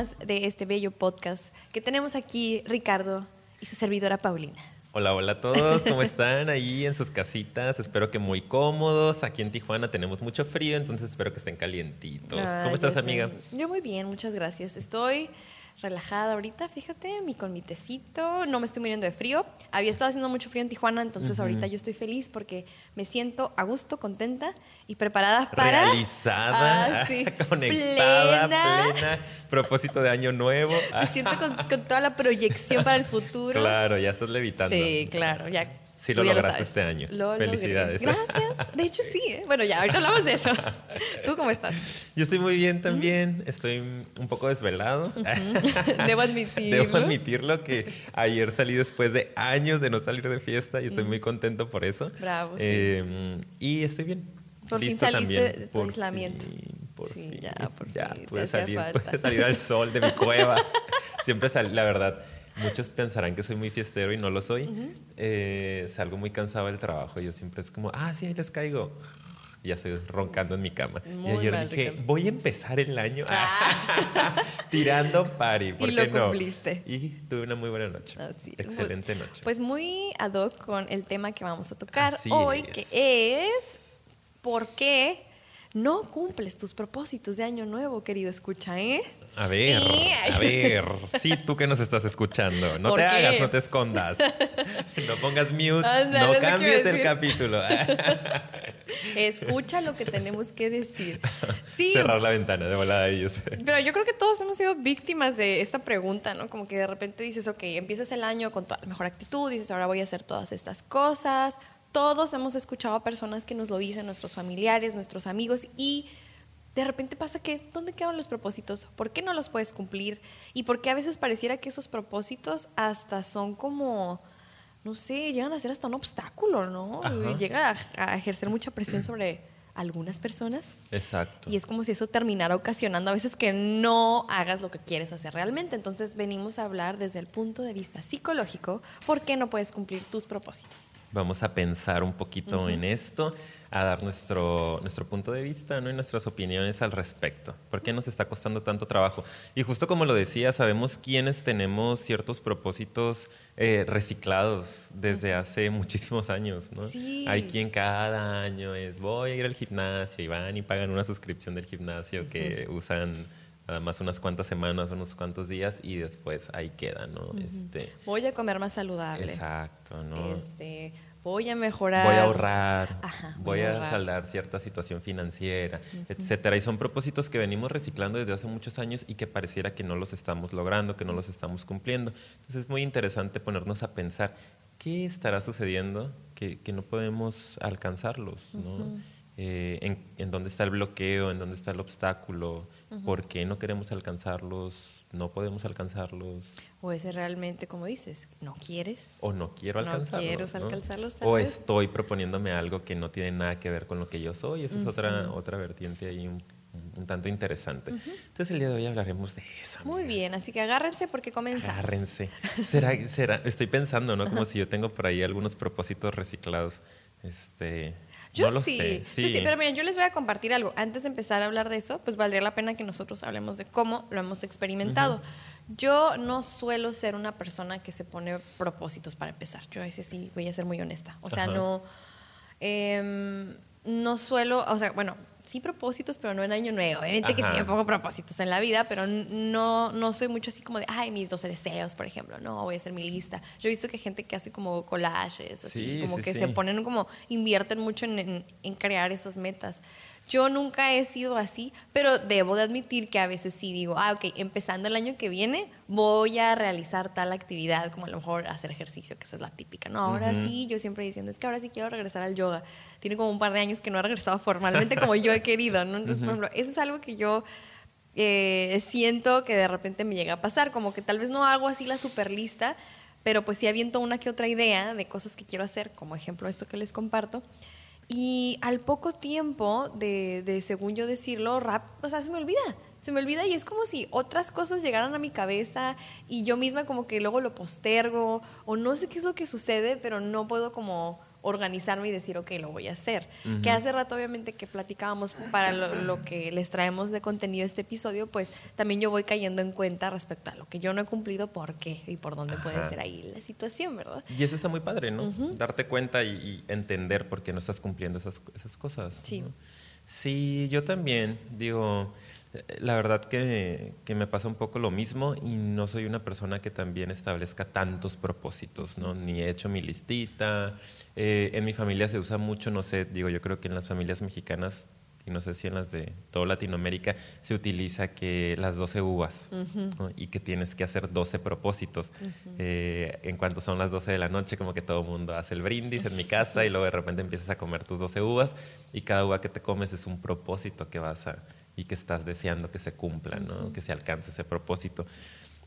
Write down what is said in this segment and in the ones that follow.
más de este bello podcast que tenemos aquí Ricardo y su servidora Paulina. Hola, hola a todos, ¿cómo están ahí en sus casitas? Espero que muy cómodos. Aquí en Tijuana tenemos mucho frío, entonces espero que estén calientitos. ¿Cómo estás, amiga? Yo muy bien, muchas gracias. Estoy relajada ahorita, fíjate, mi con mi tecito, no me estoy muriendo de frío. Había estado haciendo mucho frío en Tijuana, entonces ahorita yo estoy feliz porque me siento a gusto, contenta y preparada para realizada, ah, conectada, plena. propósito de año nuevo. Me siento con, con, toda la proyección para el futuro. Claro, ya estás levitando. Sí, claro, ya Sí, lo lograste este año. Felicidades. Gracias. De hecho, sí. ¿eh? Bueno, ya, ahorita hablamos de eso. ¿Tú cómo estás? Yo estoy muy bien también. Estoy un poco desvelado. Debo admitirlo. Debo admitirlo que ayer salí después de años de no salir de fiesta y estoy muy contento por eso. Bravo. Sí. Em, y estoy bien. Por fin saliste de tu aislamiento. por sí, fin. ya, por ya fin. pude salir, pude salir al sol de mi cueva. Siempre salí, la verdad Muchos pensarán que soy muy fiestero y no lo soy. Eh, salgo muy cansado del trabajo. Yo siempre es como, ah, sí, ahí les caigo. Y ya estoy roncando en mi cama. y ayer dije, voy a empezar el año ah. tirando party. ¿por y lo cumpliste. Y tuve una muy buena noche. Excelente noche. Pues muy ad hoc con el tema que vamos a tocar hoy, que es ¿por qué no cumples tus propósitos de año nuevo, querido escucha, eh? A ver, a ver. Sí, tú que nos estás escuchando. No te hagas, no te escondas. No pongas mute, no cambies el capítulo. Escucha lo que tenemos que decir. Sí. Cerrar la ventana de volada ellos. Pero yo creo que todos hemos sido víctimas de esta pregunta, ¿no? Como que de repente dices, ok, empiezas el año con toda la mejor actitud, dices, ahora voy a hacer todas estas cosas. Todos hemos escuchado a personas que nos lo dicen, nuestros familiares, nuestros amigos, y de repente pasa que, ¿dónde quedan los propósitos? ¿Por qué no los puedes cumplir? Y por qué a veces pareciera que esos propósitos hasta son como, no sé, llegan a ser hasta un obstáculo, ¿no? Y llega a, ejercer mucha presión sobre algunas personas. Exacto. Y es como si eso terminara ocasionando a veces que no hagas lo que quieres hacer realmente. Entonces venimos a hablar desde el punto de vista psicológico, ¿por qué no puedes cumplir tus propósitos? Vamos a pensar un poquito en esto, a dar nuestro, nuestro punto de vista ¿no? y nuestras opiniones al respecto. ¿Por qué nos está costando tanto trabajo? Y justo como lo decía, sabemos quiénes tenemos ciertos propósitos eh, reciclados desde hace muchísimos años. ¿no? Hay quien cada año es voy a ir al gimnasio y van y pagan una suscripción del gimnasio que usan nada más unas cuantas semanas, unos cuantos días y después ahí queda, ¿no? este, voy a comer más saludable. Exacto, ¿no? Este, voy a mejorar. Voy a ahorrar, voy, a, saldar cierta situación financiera, etcétera. Y son propósitos que venimos reciclando desde hace muchos años y que pareciera que no los estamos logrando, que no los estamos cumpliendo. Entonces es muy interesante ponernos a pensar qué estará sucediendo que, que no podemos alcanzarlos, ¿no? Eh, en, en, dónde está el bloqueo, en dónde está el obstáculo, por qué no queremos alcanzarlos, no podemos alcanzarlos. O es realmente, como dices, no quieres. O no quiero alcanzarlos. No alcanzarlos. o estoy proponiéndome algo que no tiene nada que ver con lo que yo soy. Esa es otra, otra vertiente ahí un, tanto interesante. Entonces el día de hoy hablaremos de eso. Muy bien, así que agárrense porque comenzamos. Agárrense. Será, será, estoy pensando, ¿no? Como si yo tengo por ahí algunos propósitos reciclados. Este, yo sí, sí, yo sí, pero miren, yo les voy a compartir algo. Antes de empezar a hablar de eso, pues valdría la pena que nosotros hablemos de cómo lo hemos experimentado. Yo no suelo ser una persona que se pone propósitos para empezar. Yo a veces sí voy a ser muy honesta. O sea, no, em, no suelo, o sea, bueno, sí propósitos, pero no en año nuevo. Obviamente que sí me pongo propósitos en la vida, pero no, no soy mucho así como de, ay, mis 12 deseos, por ejemplo. No, voy a hacer mi lista. Yo he visto que hay gente que hace como collages, así, como que se ponen como, invierten mucho en, en crear esas metas. Yo nunca he sido así, pero debo de admitir que a veces sí digo, ah, ok, empezando el año que viene voy a realizar tal actividad, como a lo mejor hacer ejercicio, que esa es la típica, ¿no? Ahora sí, yo siempre diciendo, es que ahora sí quiero regresar al yoga. Tiene como un par de años que no ha regresado formalmente como yo he querido, ¿no? Entonces, por ejemplo, eso es algo que yo eh, siento que de repente me llega a pasar, como que tal vez no hago así la super lista, pero pues sí aviento una que otra idea de cosas que quiero hacer, como ejemplo esto que les comparto. Y al poco tiempo de, de, según yo decirlo, rap, o sea, se me olvida. Se me olvida y es como si otras cosas llegaran a mi cabeza y yo misma como que luego lo postergo o no sé qué es lo que sucede, pero no puedo como organizarme y decir, ok, lo voy a hacer. Que hace rato, obviamente, que platicábamos para lo, que les traemos de contenido este episodio, pues también yo voy cayendo en cuenta respecto a lo que yo no he cumplido, por qué y por dónde puede ser ahí la situación, ¿verdad? Y eso está muy padre, ¿no? Darte cuenta y, entender por qué no estás cumpliendo esas, esas cosas. Sí. Sí, yo también, digo la verdad que, me pasa un poco lo mismo y no soy una persona que también establezca tantos propósitos, ¿no? Ni he hecho mi listita. Eh, en mi familia se usa mucho, no sé, digo, yo creo que en las familias mexicanas y no sé si en las de toda Latinoamérica se utiliza que las 12 uvas y que tienes que hacer 12 propósitos. Eh, en cuanto son las 12 de la noche, como que todo el mundo hace el brindis en mi casa y luego de repente empiezas a comer tus 12 uvas y cada uva que te comes es un propósito que vas a, y que estás deseando que se cumpla, ¿no? que se alcance ese propósito.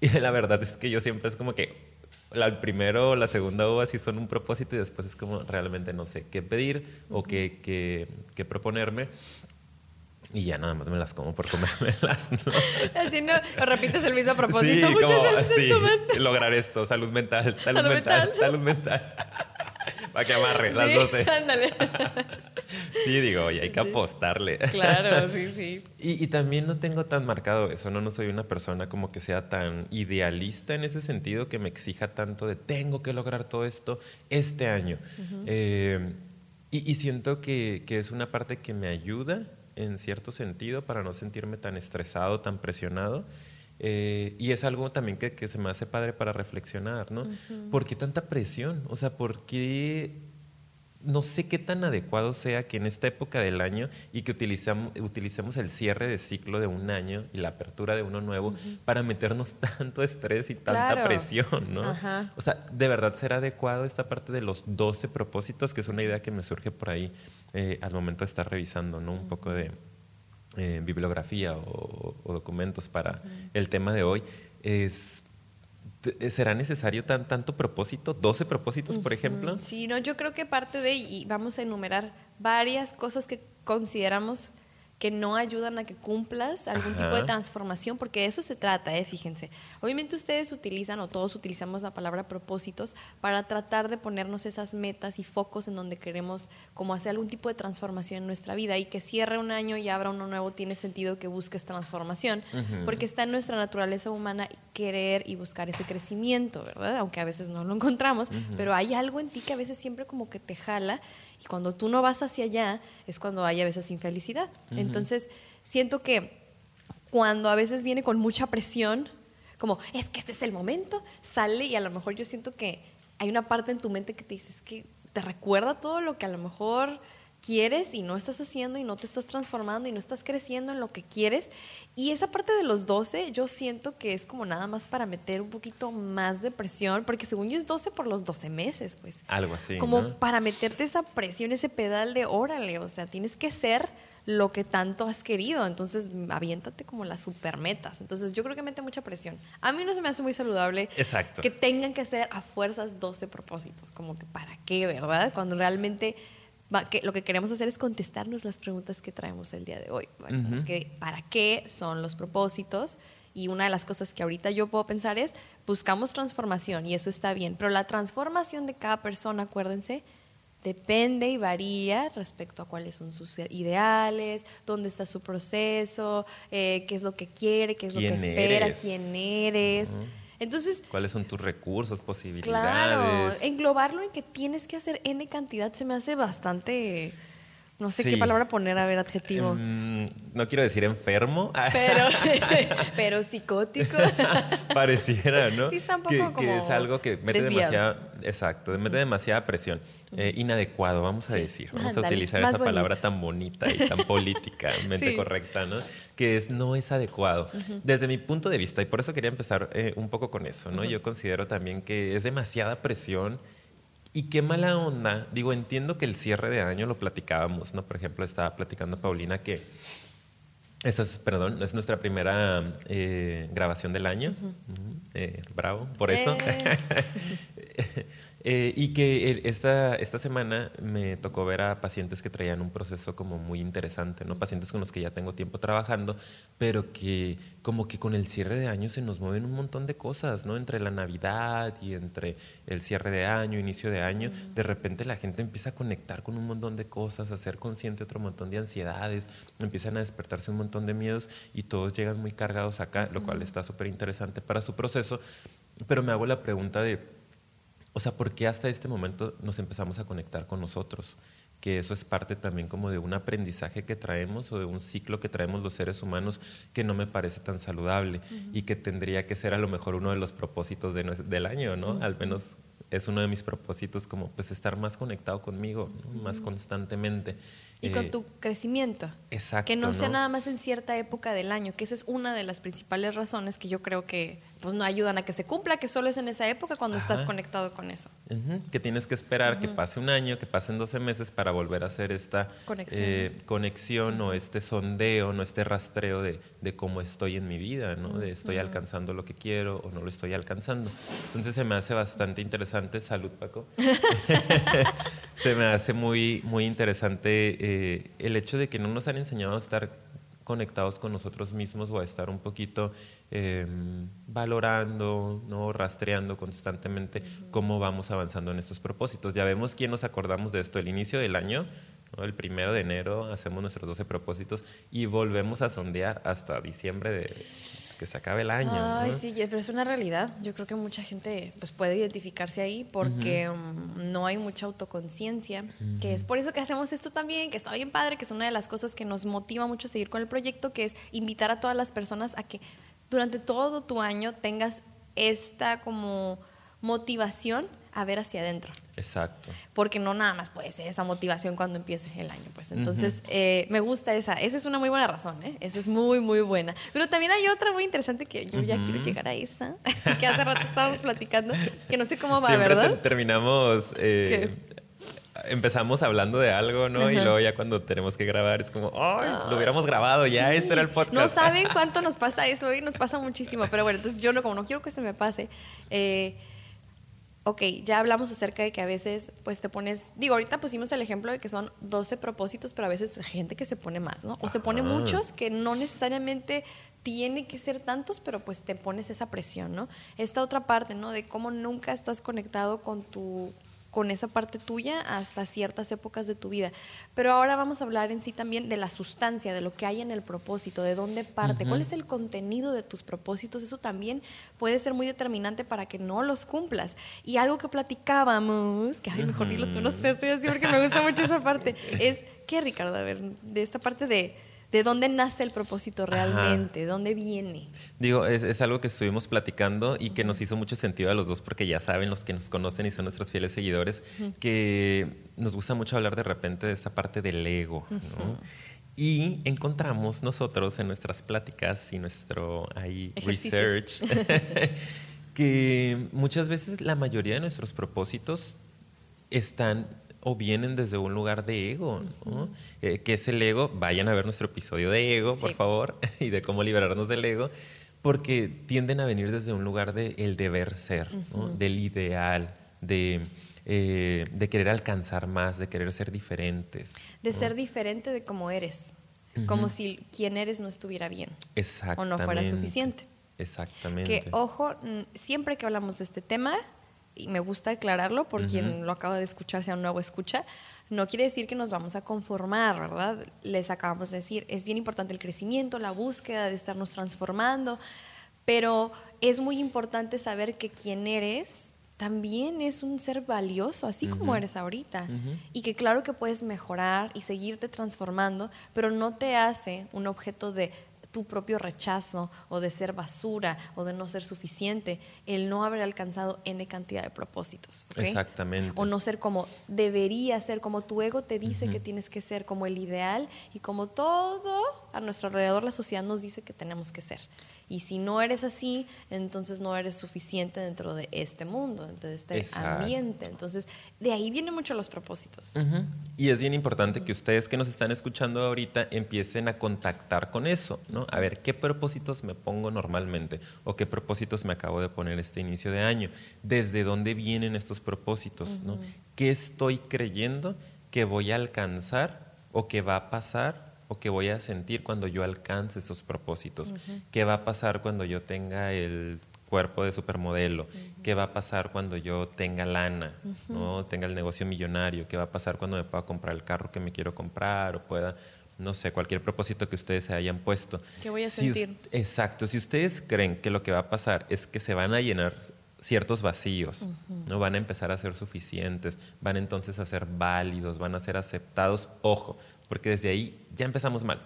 Y la verdad es que yo siempre es como que el primero o la segunda uva sí son un propósito y después es como realmente no sé qué pedir o qué, qué, qué, proponerme. Y ya nada más me las como por comérmelas. ¿no? Así no, repites el mismo propósito muchas veces en tu mente. Lograr esto, salud mental, salud, mental, salud mental. Para que amarre las 12. Ándale. sí, digo, y hay que apostarle. Claro, sí, sí. Y, también no tengo tan marcado eso, ¿no? No soy una persona como que sea tan idealista en ese sentido que me exija tanto de tengo que lograr todo esto este año. Eh, y, siento que, que es una parte que me ayuda en cierto sentido para no sentirme tan estresado, tan presionado. Eh, y es algo también que, que, se me hace padre para reflexionar, ¿no? ¿Por qué tanta presión? O sea, ¿por qué no sé qué tan adecuado sea que en esta época del año y que utilizamos, utilicemos el cierre de ciclo de un año y la apertura de uno nuevo para meternos tanto estrés y tanta presión, ¿no? O sea, ¿de verdad será adecuado esta parte de los 12 propósitos? Que es una idea que me surge por ahí eh, al momento de estar revisando, ¿no? Un poco de eh, bibliografía o, documentos para el tema de hoy. Es ¿Será necesario tan, tanto propósito? ¿12 propósitos, por ejemplo? Sí, no, yo creo que parte de, y vamos a enumerar varias cosas que consideramos que no ayudan a que cumplas algún tipo de transformación, porque de eso se trata, ¿eh? fíjense. Obviamente ustedes utilizan, o todos utilizamos la palabra propósitos, para tratar de ponernos esas metas y focos en donde queremos como hacer algún tipo de transformación en nuestra vida y que cierre un año y abra uno nuevo, tiene sentido que busques transformación, porque está en nuestra naturaleza humana querer y buscar ese crecimiento, ¿verdad? Aunque a veces no lo encontramos, pero hay algo en ti que a veces siempre como que te jala y cuando tú no vas hacia allá es cuando hay a veces infelicidad. Entonces, siento que cuando a veces viene con mucha presión, como, es que este es el momento, sale y a lo mejor yo siento que hay una parte en tu mente que te dice, es que te recuerda todo lo que a lo mejor quieres y no estás haciendo y no te estás transformando y no estás creciendo en lo que quieres. Y esa parte de los 12 yo siento que es como nada más para meter un poquito más de presión, porque según yo es 12 por los 12 meses, pues. Algo así. Como para meterte esa presión, ese pedal de órale, o sea, tienes que ser lo que tanto has querido, entonces aviéntate como las super metas. Entonces yo creo que mete mucha presión. A mí no se me hace muy saludable Exacto. que tengan que hacer a fuerzas 12 propósitos, como que para qué, ¿verdad? Cuando realmente lo que queremos hacer es contestarnos las preguntas que traemos el día de hoy. ¿Para qué son los propósitos? Y una de las cosas que ahorita yo puedo pensar es, buscamos transformación y eso está bien, pero la transformación de cada persona, acuérdense, depende y varía respecto a cuáles son sus ideales, dónde está su proceso, eh, qué es lo que quiere, qué es lo que espera, quién eres. Entonces, ¿cuáles son tus recursos, posibilidades? Claro, englobarlo en que tienes que hacer n cantidad se me hace bastante no sé qué palabra poner, a ver, adjetivo. Em, no quiero decir enfermo. Pero, pero psicótico. Pareciera, ¿no? Sí, está un poco que, que es algo que mete demasiada, exacto, mete demasiada presión. Eh, inadecuado, vamos a decir. Vamos a utilizar esa palabra tan bonita y tan políticamente correcta, ¿no? Que es, no es adecuado. Desde mi punto de vista, y por eso quería empezar eh, un poco con eso, ¿no? Yo considero también que es demasiada presión y qué mala onda. Digo, entiendo que el cierre de año lo platicábamos, ¿no? Por ejemplo, estaba platicando Paulina que esta es, perdón, es nuestra primera eh, grabación del año. Eh, bravo, por eso. Eh. Eh, y que esta, esta semana me tocó ver a pacientes que traían un proceso como muy interesante, ¿no? Pacientes con los que ya tengo tiempo trabajando, pero que como que con el cierre de año se nos mueven un montón de cosas, ¿no? Entre la Navidad y entre el cierre de año, inicio de año, de repente la gente empieza a conectar con un montón de cosas, a ser consciente de otro montón de ansiedades, empiezan a despertarse un montón de miedos y todos llegan muy cargados acá, lo cual está súper interesante para su proceso. Pero me hago la pregunta de o sea, ¿por qué hasta este momento nos empezamos a conectar con nosotros? Que eso es parte también como de un aprendizaje que traemos o de un ciclo que traemos los seres humanos que no me parece tan saludable y que tendría que ser a lo mejor uno de los propósitos del año, ¿no? Al menos es uno de mis propósitos como pues estar más conectado conmigo, más constantemente. Y con eh, tu crecimiento. Exacto. Que no, sea nada más en cierta época del año, que esa es una de las principales razones que yo creo que pues no ayudan a que se cumpla, que solo es en esa época cuando estás conectado con eso. Que tienes que esperar que pase un año, que pasen 12 meses para volver a hacer esta conexión, eh, o este sondeo, no este rastreo de, de, cómo estoy en mi vida, ¿no? de estoy alcanzando lo que quiero o no lo estoy alcanzando. Entonces se me hace bastante interesante, salud Paco, se me hace muy, muy interesante eh, el hecho de que no nos han enseñado a estar conectados con nosotros mismos o a estar un poquito em, valorando, ¿no? rastreando constantemente cómo vamos avanzando en estos propósitos. Ya vemos quién nos acordamos de esto, el inicio del año, el primero de enero hacemos nuestros 12 propósitos y volvemos a sondear hasta diciembre de, que se acabe el año. Ay, sí, pero es una realidad. Yo creo que mucha gente pues, puede identificarse ahí porque um, no hay mucha autoconciencia, que es por eso que hacemos esto también, que está bien padre, que es una de las cosas que nos motiva mucho a seguir con el proyecto, que es invitar a todas las personas a que durante todo tu año tengas esta como motivación a ver hacia adentro. Exacto. Porque no nada más puede ser esa motivación cuando empiece el año. Pues entonces, eh, me gusta esa. Esa es una muy buena razón, ¿eh? Esa es muy, muy buena. Pero también hay otra muy interesante que yo ya quiero llegar a esa, que hace rato estábamos platicando, que no sé cómo va, Siempre ¿verdad? terminamos. Eh, empezamos hablando de algo, ¿no? Y luego ya cuando tenemos que grabar es como, ¡ay! Lo hubiéramos grabado ya, este era el podcast. No saben cuánto nos pasa eso y nos pasa muchísimo. Pero bueno, entonces yo no, como no quiero que se me pase, eh, ok, ya hablamos acerca de que a veces pues te pones, digo, ahorita pusimos el ejemplo de que son 12 propósitos, pero a veces hay gente que se pone más, ¿no? O se pone muchos que no necesariamente tiene que ser tantos, pero pues te pones esa presión, ¿no? Esta otra parte, ¿no? De cómo nunca estás conectado con tu con esa parte tuya hasta ciertas épocas de tu vida. Pero ahora vamos a hablar en sí también de la sustancia, de lo que hay en el propósito, de dónde parte, cuál es el contenido de tus propósitos. Eso también puede ser muy determinante para que no los cumplas. Y algo que platicábamos, que ay, mejor dilo tú, no sé, estoy así porque me gusta mucho esa parte, es que Ricardo, a ver, de esta parte de ¿De dónde nace el propósito realmente? ¿De dónde viene? Digo, es, algo que estuvimos platicando y que nos hizo mucho sentido a los dos porque ya saben los que nos conocen y son nuestros fieles seguidores que nos gusta mucho hablar de repente de esta parte del ego, Y encontramos nosotros en nuestras pláticas y nuestro ahí research que muchas veces la mayoría de nuestros propósitos están o vienen desde un lugar de ego, ¿no? Eh, ¿Qué es el ego? Vayan a ver nuestro episodio de ego, por favor, y de cómo liberarnos del ego, porque tienden a venir desde un lugar de el deber ser, del ideal, de, eh, de querer alcanzar más, de querer ser diferentes. De ser diferente de cómo eres, como si quien eres no estuviera bien. O no fuera suficiente. Exactamente. Que, ojo, siempre que hablamos de este tema, y me gusta aclararlo por quien lo acaba de escuchar, sea un nuevo escucha, no quiere decir que nos vamos a conformar, ¿verdad? Les acabamos de decir, es bien importante el crecimiento, la búsqueda de estarnos transformando, pero es muy importante saber que quien eres también es un ser valioso, así como eres ahorita, y que claro que puedes mejorar y seguirte transformando, pero no te hace un objeto de tu propio rechazo o de ser basura o de no ser suficiente, el no haber alcanzado N cantidad de propósitos. Exactamente. O no ser como debería ser, como tu ego te dice que tienes que ser, como el ideal y como todo a nuestro alrededor la sociedad nos dice que tenemos que ser. Y si no eres así, entonces no eres suficiente dentro de este mundo, dentro de este ambiente. Entonces, de ahí vienen mucho los propósitos. Y es bien importante que ustedes que nos están escuchando ahorita empiecen a contactar con eso, ¿no? A ver, ¿qué propósitos me pongo normalmente? ¿O qué propósitos me acabo de poner este inicio de año? ¿Desde dónde vienen estos propósitos, ¿no? ¿Qué estoy creyendo que voy a alcanzar o que va a pasar o que voy a sentir cuando yo alcance esos propósitos? ¿Qué va a pasar cuando yo tenga el cuerpo de supermodelo? ¿Qué va a pasar cuando yo tenga lana? ¿no? Tenga el negocio millonario. ¿Qué va a pasar cuando me pueda comprar el carro que me quiero comprar o pueda no sé, cualquier propósito que ustedes se hayan puesto. ¿Qué voy a sentir? exacto, si ustedes creen que lo que va a pasar es que se van a llenar ciertos vacíos, no van a empezar a ser suficientes, van entonces a ser válidos, van a ser aceptados, ojo, porque desde ahí ya empezamos mal.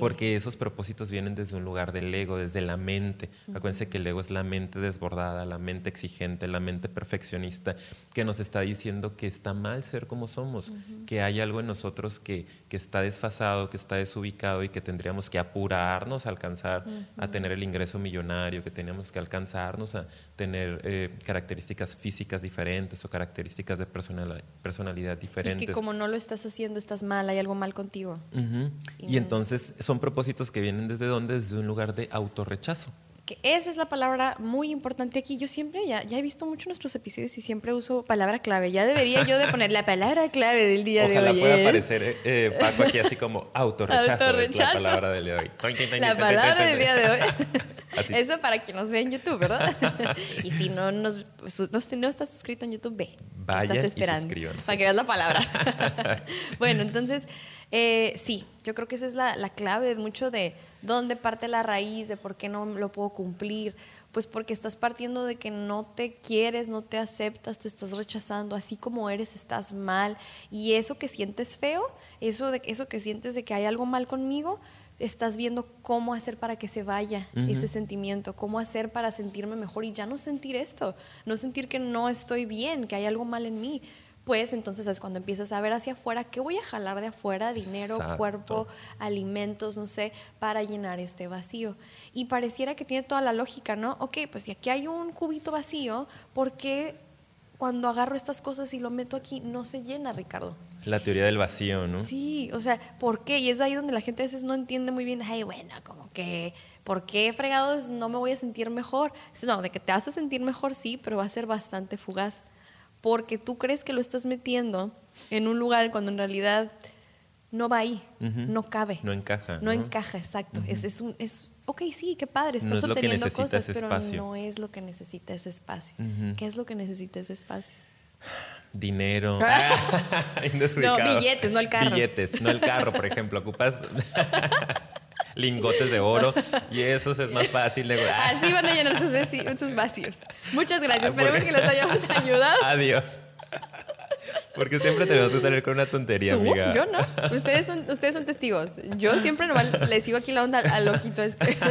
Porque esos propósitos vienen desde un lugar del ego, desde la mente. Acuérdense que el ego es la mente desbordada, la mente exigente, la mente perfeccionista, que nos está diciendo que está mal ser como somos, que hay algo en nosotros que, que, está desfasado, que está desubicado y que tendríamos que apurarnos a alcanzar a tener el ingreso millonario, que tenemos que alcanzarnos a tener eh, características físicas diferentes o características de personalidad, diferentes. Y que como no lo estás haciendo, estás mal, hay algo mal contigo. y entonces son propósitos que vienen desde dónde? Desde un lugar de autorrechazo. Que esa es la palabra muy importante aquí. Yo siempre, ya, ya he visto mucho nuestros episodios y siempre uso palabra clave. Ya debería yo de poner la palabra clave del día de hoy. Ojalá pueda aparecer eh, eh, Paco aquí así como autorrechazo, autorrechazo. Es la palabra del día de hoy. La palabra del día de hoy. Eso para quien nos ve en YouTube, ¿verdad? y si no, nos, no, estás suscrito en YouTube, ve. Vaya estás esperando. para que veas la palabra. bueno, entonces eh, sí, yo creo que esa es la, la clave mucho de dónde parte la raíz, de por qué no lo puedo cumplir. Pues porque estás partiendo de que no te quieres, no te aceptas, te estás rechazando, así como eres, estás mal. Y eso que sientes feo, eso, de, eso que sientes de que hay algo mal conmigo, estás viendo cómo hacer para que se vaya ese sentimiento, cómo hacer para sentirme mejor y ya no sentir esto, no sentir que no estoy bien, que hay algo mal en mí pues entonces es cuando empiezas a ver hacia afuera qué voy a jalar de afuera, dinero, cuerpo, alimentos, no sé, para llenar este vacío. Y pareciera que tiene toda la lógica, ¿no? Ok, pues si aquí hay un cubito vacío, ¿por qué cuando agarro estas cosas y lo meto aquí no se llena, Ricardo? La teoría del vacío, ¿no? Sí, o sea, ¿por qué? Y es ahí donde la gente a veces no entiende muy bien, ay, bueno, como que, ¿por qué fregados no me voy a sentir mejor? No, de que te vas a sentir mejor, sí, pero va a ser bastante fugaz porque tú crees que lo estás metiendo en un lugar cuando en realidad no va ahí, no cabe. No encaja. No, encaja, exacto. es, es, un, es, ok, sí, qué padre, estás obteniendo cosas, pero no es lo que necesita ese espacio. ¿Qué es lo que necesita ese espacio? Dinero. no, billetes, no el carro. Billetes, no el carro, por ejemplo. Ocupas lingotes de oro y esos es más fácil de... Así van a llenar sus, vacíos. Muchas gracias. Ah, Esperemos que les hayamos ayudado. Adiós. Porque siempre tenemos que salir con una tontería, amiga. Yo no. Ustedes son, ustedes son testigos. Yo siempre le sigo aquí la onda al loquito este.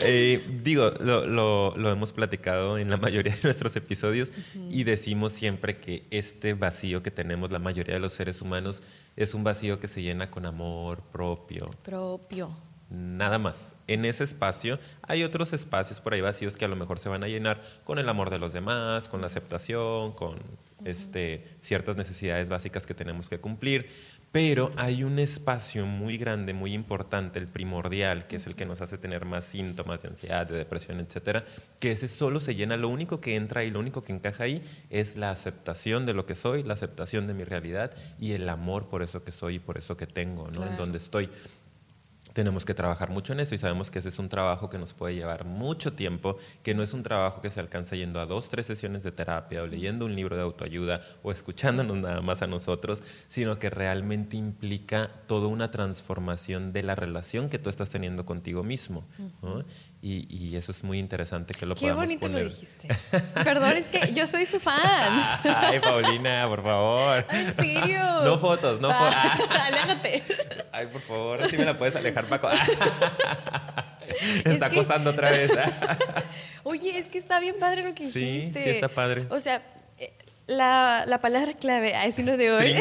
Eh, digo, lo, lo, hemos platicado en la mayoría de nuestros episodios y decimos siempre que este vacío que tenemos la mayoría de los seres humanos es un vacío que se llena con amor propio. Propio. Nada más. En ese espacio hay otros espacios por ahí vacíos que a lo mejor se van a llenar con el amor de los demás, con la aceptación, con este, ciertas necesidades básicas que tenemos que cumplir. Pero hay un espacio muy grande, muy importante, el primordial, que es el que nos hace tener más síntomas de ansiedad, de depresión, etcétera, que ese solo se llena. Lo único que entra y lo único que encaja ahí es la aceptación de lo que soy, la aceptación de mi realidad y el amor por eso que soy y por eso que tengo, ¿no? En donde estoy tenemos que trabajar mucho en eso y sabemos que ese es un trabajo que nos puede llevar mucho tiempo, que no es un trabajo que se alcanza yendo a dos, tres sesiones de terapia o leyendo un libro de autoayuda o escuchándonos nada más a nosotros, sino que realmente implica toda una transformación de la relación que tú estás teniendo contigo mismo. Y, eso es muy interesante que lo Qué bonito lo dijiste. Perdón, es que yo soy su fan. Ay, Paulina, por favor. ¿En serio? No fotos, no fotos. aléjate. Ay, por favor, si me la puedes alejar Paco. está costando otra vez. Oye, es que está bien padre lo que dijiste. Sí, está padre. O sea, eh, la, la, palabra clave, a decirlo de hoy.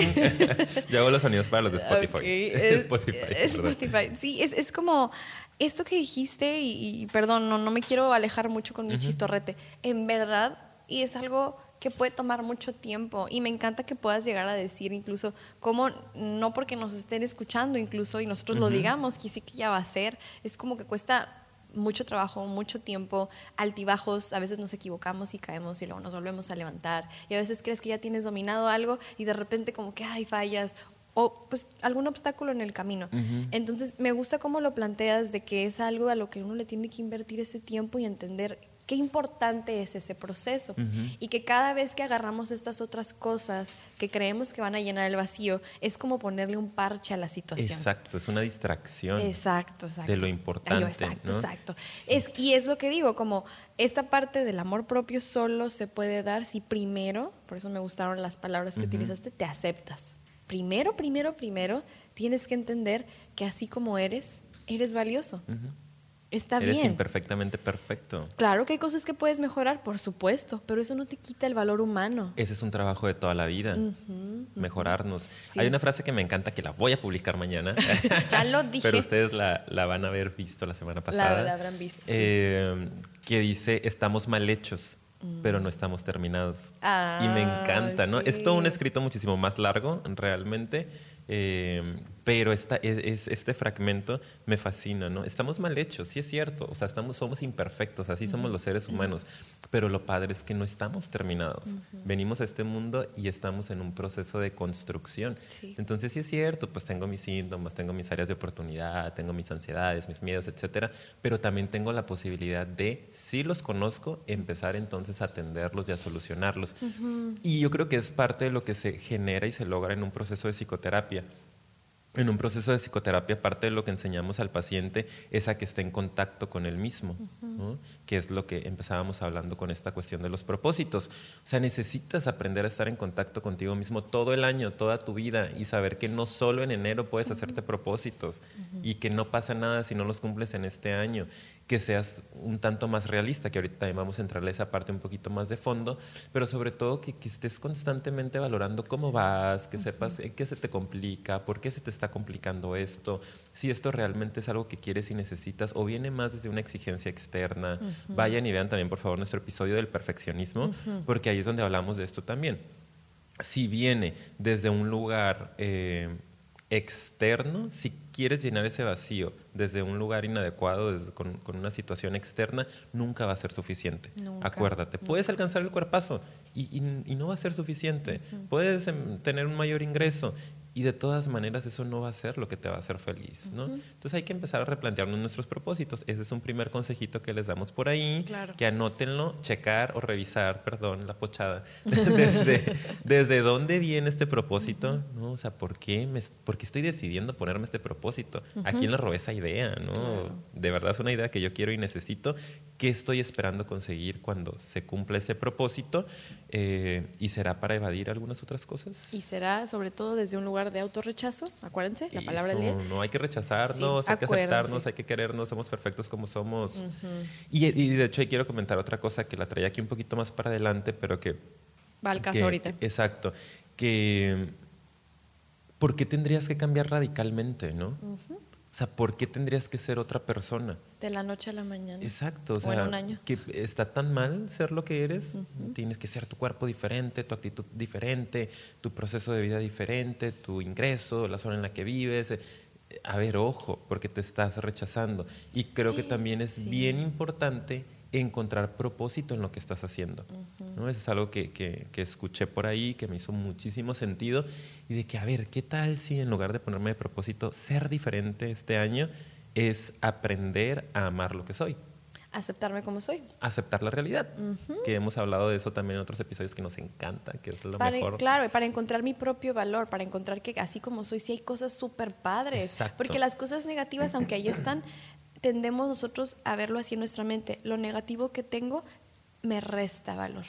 Yo hago los sonidos para los de Spotify. Es, Spotify. Spotify. Sí, es, es, como esto que dijiste, y, perdón, no, no, me quiero alejar mucho con mi chistorrete. En verdad, y es algo que puede tomar mucho tiempo y me encanta que puedas llegar a decir incluso cómo no porque nos estén escuchando incluso y nosotros lo digamos que sí que ya va a ser es como que cuesta mucho trabajo, mucho tiempo, altibajos, a veces nos equivocamos y caemos y luego nos volvemos a levantar y a veces crees que ya tienes dominado algo y de repente como que hay fallas o pues algún obstáculo en el camino. Entonces me gusta cómo lo planteas de que es algo a lo que uno le tiene que invertir ese tiempo y entender qué importante es ese proceso y que cada vez que agarramos estas otras cosas que creemos que van a llenar el vacío, es como ponerle un parche a la situación. Exacto, es una distracción. Exacto, exacto. De lo importante. exacto, exacto. Es, y es lo que digo, como esta parte del amor propio solo se puede dar si primero, por eso me gustaron las palabras que utilizaste, te aceptas. Primero, primero, primero, tienes que entender que así como eres, eres valioso. Está Eres bien. imperfectamente perfecto. Claro que hay cosas que puedes mejorar, por supuesto, pero eso no te quita el valor humano. Ese es un trabajo de toda la vida, mejorarnos. Hay una frase que me encanta que la voy a publicar mañana. ya lo dije. Pero ustedes la, van a haber visto la semana pasada. La, habrán visto. Eh, que dice, estamos mal hechos. Pero no estamos terminados. y me encanta, ¿no? Es todo un escrito muchísimo más largo, realmente, eh, pero esta, es, este fragmento me fascina, ¿no? Estamos mal hechos, sí es cierto, o sea, estamos, somos imperfectos, así somos los seres humanos, pero lo padre es que no estamos terminados. Venimos a este mundo y estamos en un proceso de construcción. Entonces, sí es cierto, pues tengo mis síntomas, tengo mis áreas de oportunidad, tengo mis ansiedades, mis miedos, etcétera, pero también tengo la posibilidad de, si los conozco, empezar entonces a atenderlos y a solucionarlos. Y yo creo que es parte de lo que se genera y se logra en un proceso de psicoterapia en un proceso de psicoterapia, parte de lo que enseñamos al paciente es a que esté en contacto con él mismo, que es lo que empezábamos hablando con esta cuestión de los propósitos. O sea, necesitas aprender a estar en contacto contigo mismo todo el año, toda tu vida, y saber que no solo en enero puedes hacerte propósitos y que no pasa nada si no los cumples en este año que seas un tanto más realista, que ahorita también vamos a entrarle a esa parte un poquito más de fondo, pero sobre todo que, estés constantemente valorando cómo vas, que sepas qué se te complica, por qué se te está complicando esto, si esto realmente es algo que quieres y necesitas o viene más desde una exigencia externa. Vayan y vean también por favor nuestro episodio del perfeccionismo, porque ahí es donde hablamos de esto también. Si viene desde un lugar eh, externo, si quieres llenar ese vacío desde un lugar inadecuado, con, una situación externa, nunca va a ser suficiente. Acuérdate, puedes alcanzar el cuerpazo y, no va a ser suficiente. Puedes em, tener un mayor ingreso y de todas maneras eso no va a ser lo que te va a hacer feliz, ¿no? Entonces hay que empezar a replantearnos nuestros propósitos. Ese es un primer consejito que les damos por ahí, que anótenlo, checar o revisar, perdón, la pochada, desde, desde dónde viene este propósito, ¿no? O sea, ¿por qué, me, ¿por qué estoy decidiendo ponerme este propósito? ¿A quién le robé esa idea, no? De verdad es una idea que yo quiero y necesito. ¿Qué estoy esperando conseguir cuando se cumpla ese propósito? Eh, ¿Y será para evadir algunas otras cosas? Y será sobre todo desde un lugar de autorrechazo, acuérdense, la palabra ley. No hay que rechazarnos, hay que aceptarnos, hay que querernos, somos perfectos como somos. y, de hecho, ahí quiero comentar otra cosa que la traía aquí un poquito más para adelante, pero que. Va al caso ahorita. Exacto. Que. ¿Por qué tendrías que cambiar radicalmente, no? O sea, ¿por qué tendrías que ser otra persona? De la noche a la mañana. Exacto. O sea, un año. que está tan mal ser lo que eres. Tienes que ser tu cuerpo diferente, tu actitud diferente, tu proceso de vida diferente, tu ingreso, la zona en la que vives. Eh, a ver, ojo, porque te estás rechazando. Y creo que también es bien importante encontrar propósito en lo que estás haciendo. ¿no? Eso es algo que, que, escuché por ahí, que me hizo muchísimo sentido, y de que, a ver, ¿qué tal si en lugar de ponerme de propósito ser diferente este año es aprender a amar lo que soy? Aceptarme como soy. Aceptar la realidad. Que hemos hablado de eso también en otros episodios que nos encanta, que es lo mejor. Claro, para encontrar mi propio valor, para encontrar que así como soy, sí hay cosas súper padres. Porque las cosas negativas, aunque ahí están, tendemos nosotros a verlo así en nuestra mente. Lo negativo que tengo me resta valor.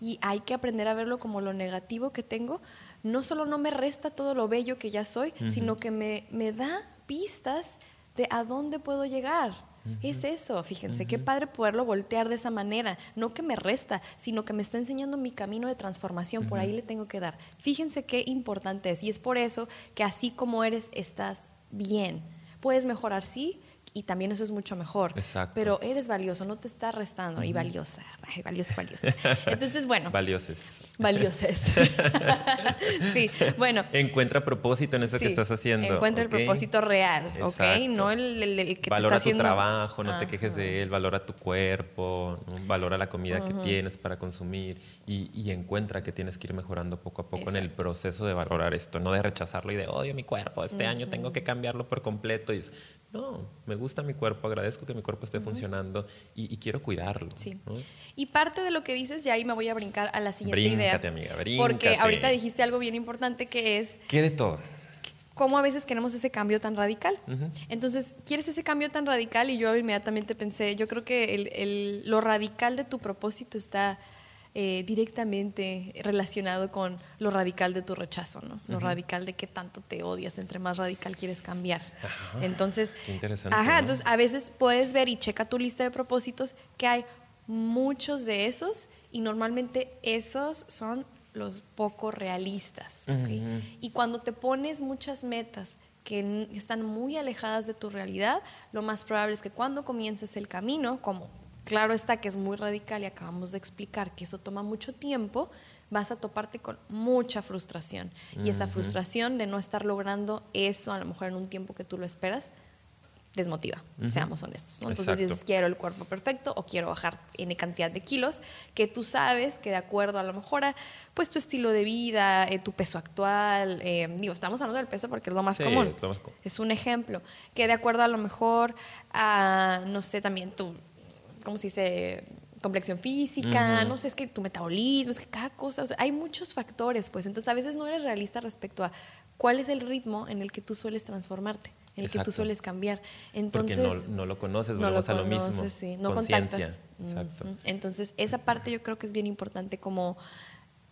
Y hay que aprender a verlo como lo negativo que tengo. No solo no me resta todo lo bello que ya soy, sino que me, me da pistas de a dónde puedo llegar. Es eso, fíjense, qué padre poderlo voltear de esa manera, no que me resta, sino que me está enseñando mi camino de transformación, por ahí le tengo que dar. Fíjense qué importante es y es por eso que así como eres, estás bien. Puedes mejorar, sí, y también eso es mucho mejor. Exacto. Pero eres valioso, no te está restando. Y valiosa, Ay, valiosa, valiosa. Entonces, bueno. Valioses. Valioses. sí, bueno. Encuentra propósito en eso que estás haciendo. Encuentra el propósito real, ¿ok? No el, que valora te está tu trabajo, no te quejes de él, valora tu cuerpo, valora la comida que tienes para consumir y, y, encuentra que tienes que ir mejorando poco a poco en el proceso de valorar esto, no de rechazarlo y de odio mi cuerpo, este año tengo que cambiarlo por completo. Y es, no, me gusta mi cuerpo, agradezco que mi cuerpo esté funcionando y, quiero cuidarlo. Sí. Y parte de lo que dices, ya ahí me voy a brincar a la siguiente bríncate, idea. amiga, bríncate. Porque ahorita dijiste algo bien importante que es... ¿Qué de todo? cómo a veces queremos ese cambio tan radical. Entonces, quieres ese cambio tan radical y yo inmediatamente pensé, yo creo que el, lo radical de tu propósito está eh, directamente relacionado con lo radical de tu rechazo, ¿no? Lo radical de qué tanto te odias, entre más radical quieres cambiar. entonces, ajá, entonces a veces puedes ver y checa tu lista de propósitos que hay muchos de esos y normalmente esos son los poco realistas. Y cuando te pones muchas metas que están muy alejadas de tu realidad, lo más probable es que cuando comiences el camino, como Claro está que es muy radical y acabamos de explicar que eso toma mucho tiempo, vas a toparte con mucha frustración. Y esa frustración de no estar logrando eso, a lo mejor en un tiempo que tú lo esperas, desmotiva, seamos honestos. Entonces dices, quiero el cuerpo perfecto o quiero bajar N cantidad de kilos, que tú sabes que de acuerdo a lo mejor a pues, tu estilo de vida, eh, tu peso actual, eh, digo, estamos hablando del peso porque es lo más común. Es, lo más común. es un ejemplo, que de acuerdo a lo mejor a, no sé, también tu ¿cómo se dice? complexión física, no sé, es que tu metabolismo, es que cada cosa, hay muchos factores, pues entonces a veces no eres realista respecto a cuál es el ritmo en el que tú sueles transformarte, en el que tú sueles cambiar. Entonces, Porque no, lo conoces, no lo, a lo mismo. Sí, no contactas. Exacto. Entonces, esa parte yo creo que es bien importante como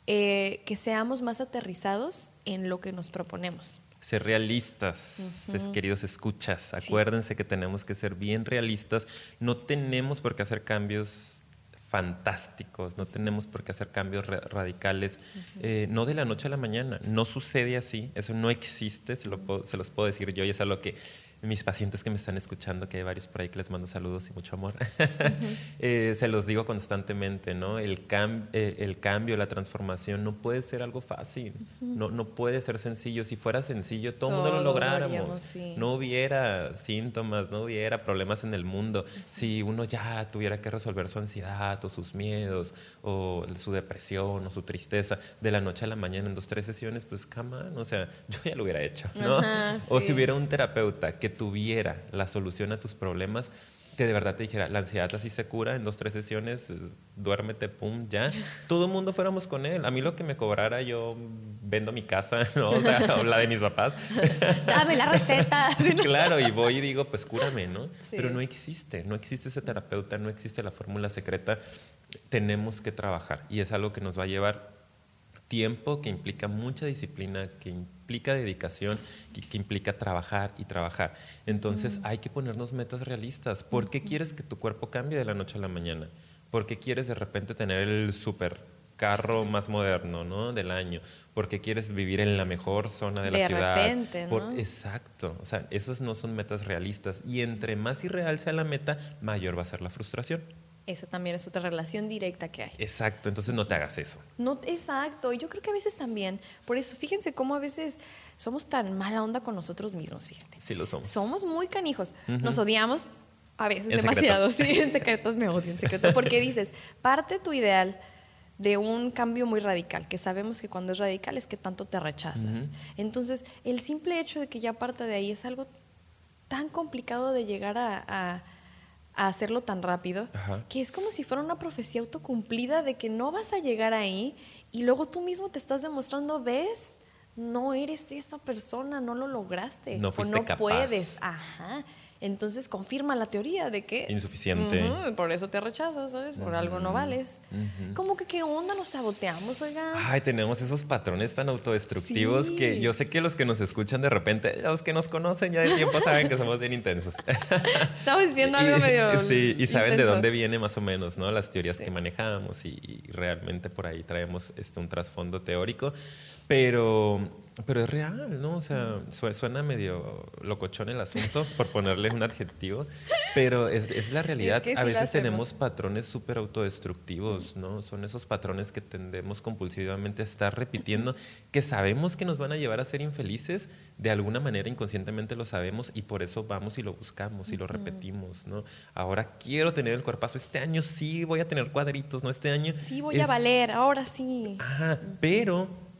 eh, que seamos más aterrizados en lo que nos proponemos ser realistas, queridos escuchas. Acuérdense que tenemos que ser bien realistas. No tenemos por qué hacer cambios fantásticos, no tenemos por qué hacer cambios radicales, eh, no de la noche a la mañana. No sucede así, eso no existe, se, se los puedo decir yo y es algo que mis pacientes que me están escuchando, que hay varios por ahí que les mando saludos y mucho amor, eh, se los digo constantemente, ¿no? El, eh, el cambio, la transformación no puede ser algo fácil, no, no puede ser sencillo. Si fuera sencillo, todo el mundo lo lográramos. No hubiera síntomas, no hubiera problemas en el mundo. Si uno ya tuviera que resolver su ansiedad o sus miedos o su depresión o su tristeza de la noche a la mañana en dos, tres sesiones, pues, come o sea, yo ya lo hubiera hecho, ¿no? O si hubiera un terapeuta que tuviera la solución a tus problemas, que de verdad te dijera, la ansiedad así se cura en dos, tres sesiones, eh, duérmete, pum, ya. Todo el mundo fuéramos con él. A mí lo que me cobrara, yo vendo mi casa, ¿no? O sea, la de mis papás. Dame la receta. claro, y voy y digo, pues cúrame, ¿no? Pero no existe, no existe ese terapeuta, no existe la fórmula secreta. Tenemos que trabajar y es algo que nos va a llevar tiempo, que implica mucha disciplina, que implica dedicación, que, implica trabajar y trabajar. Entonces hay que ponernos metas realistas. ¿Por qué quieres que tu cuerpo cambie de la noche a la mañana? ¿Por qué quieres de repente tener el super carro más moderno ¿no? del año? ¿Por qué quieres vivir en la mejor zona de, la ciudad? Repente, ¿no? exacto. O sea, esas no son metas realistas. Y entre más irreal sea la meta, mayor va a ser la frustración. Esa también es otra relación directa que hay. Exacto, entonces no te hagas eso. No, exacto, y yo creo que a veces también, por eso fíjense cómo a veces somos tan mala onda con nosotros mismos, fíjate. Sí lo somos. Somos muy canijos, nos odiamos a veces demasiado, sí, en secretos me odio, en secreto, porque dices, parte tu ideal de un cambio muy radical, que sabemos que cuando es radical es que tanto te rechazas. Entonces, el simple hecho de que ya parte de ahí es algo tan complicado de llegar a a hacerlo tan rápido, que es como si fuera una profecía autocumplida de que no vas a llegar ahí y luego tú mismo te estás demostrando, ves, no eres esa persona, no lo lograste no o no puedes. Ajá. Entonces confirma la teoría de que... Insuficiente. por eso te rechazas, ¿sabes? Por algo no vales. Como que qué onda nos saboteamos, oiga. Ay, tenemos esos patrones tan autodestructivos que yo sé que los que nos escuchan de repente, los que nos conocen ya de tiempo saben que somos bien intensos. Estamos diciendo algo medio... Sí, y saben de dónde viene más o menos, ¿no? Las teorías que manejamos y, realmente por ahí traemos este, un trasfondo teórico. Pero pero es real, ¿no? O sea, suena medio locochón el asunto, por ponerle un adjetivo, pero es, la realidad. a veces tenemos patrones súper autodestructivos, ¿no? Son esos patrones que tendemos compulsivamente a estar repitiendo, que sabemos que nos van a llevar a ser infelices, de alguna manera inconscientemente lo sabemos y por eso vamos y lo buscamos y lo repetimos, ¿no? Ahora quiero tener el cuerpazo, este año sí voy a tener cuadritos, ¿no? Este año... Sí voy a valer, ahora sí. Ajá, pero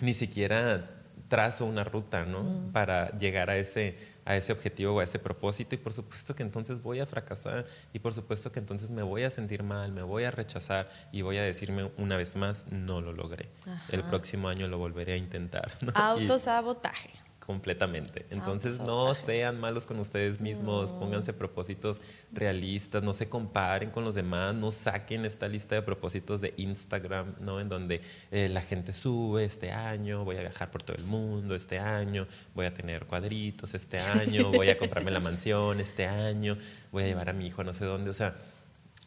ni siquiera trazo una ruta, ¿no? Para llegar a ese, a ese objetivo o a ese propósito y por supuesto que entonces voy a fracasar y por supuesto que entonces me voy a sentir mal, me voy a rechazar y voy a decirme una vez más, no lo logré. El próximo año lo volveré a intentar. Autosabotaje completamente. Entonces no sean malos con ustedes mismos, pónganse propósitos realistas, no se comparen con los demás, no saquen esta lista de propósitos de Instagram, ¿no? En donde eh, la gente sube este año, voy a viajar por todo el mundo este año, voy a tener cuadritos este año, voy a comprarme la mansión este año, voy a llevar a mi hijo a no sé dónde, o sea,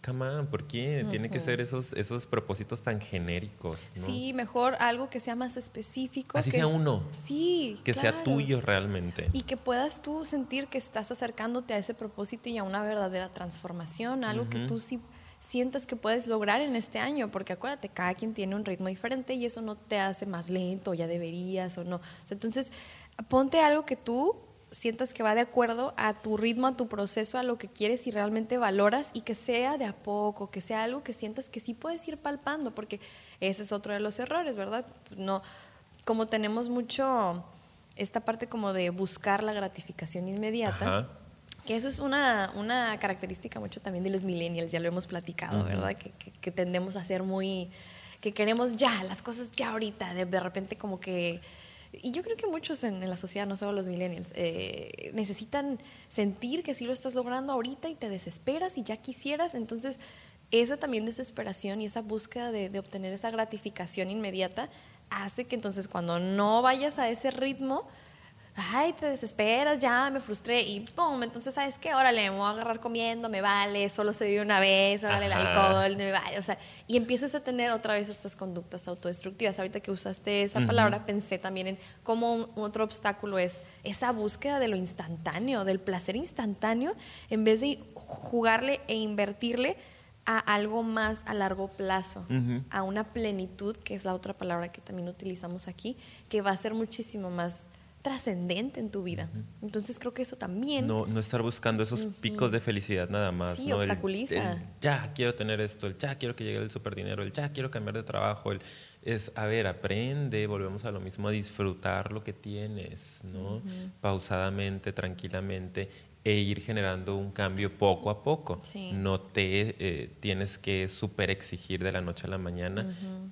come ¿por qué? Tiene que ser esos, esos propósitos tan genéricos. ¿no? Sí, mejor algo que sea más específico. Así sea uno. Sí. Que sea tuyo realmente. Y que puedas tú sentir que estás acercándote a ese propósito y a una verdadera transformación, algo que tú sí sientas que puedes lograr en este año, porque acuérdate, cada quien tiene un ritmo diferente y eso no te hace más lento, ya deberías o no. entonces, ponte algo que tú sientas que va de acuerdo a tu ritmo, a tu proceso, a lo que quieres y realmente valoras y que sea de a poco, que sea algo que sientas que sí puedes ir palpando, porque ese es otro de los errores, ¿verdad? No, como tenemos mucho esta parte como de buscar la gratificación inmediata, que eso es una, una, característica mucho también de los millennials, ya lo hemos platicado, ¿verdad? Que, que, tendemos a ser muy, que queremos ya, las cosas ya ahorita, de, de repente como que y yo creo que muchos en, la sociedad, no solo los millennials, eh, necesitan sentir que sí lo estás logrando ahorita y te desesperas y ya quisieras. Entonces, esa también desesperación y esa búsqueda de, de obtener esa gratificación inmediata hace que entonces cuando no vayas a ese ritmo, ay, te desesperas, ya me frustré y pum, entonces, ¿sabes qué? Órale, me voy a agarrar comiendo, me vale, solo se dio una vez, órale, el alcohol, me vale, o sea, y empiezas a tener otra vez estas conductas autodestructivas. Ahorita que usaste esa palabra, pensé también en cómo otro obstáculo es esa búsqueda de lo instantáneo, del placer instantáneo, en vez de jugarle e invertirle a algo más a largo plazo, a una plenitud, que es la otra palabra que también utilizamos aquí, que va a ser muchísimo más trascendente en tu vida. Entonces creo que eso también... No, no estar buscando esos picos de felicidad nada más. Sí, obstaculiza. ya quiero tener esto, el ya quiero que llegue el super dinero, el ya quiero cambiar de trabajo, el es, a ver, aprende, volvemos a lo mismo, a disfrutar lo que tienes, ¿no? Pausadamente, tranquilamente e ir generando un cambio poco a poco. No te eh, tienes que super exigir de la noche a la mañana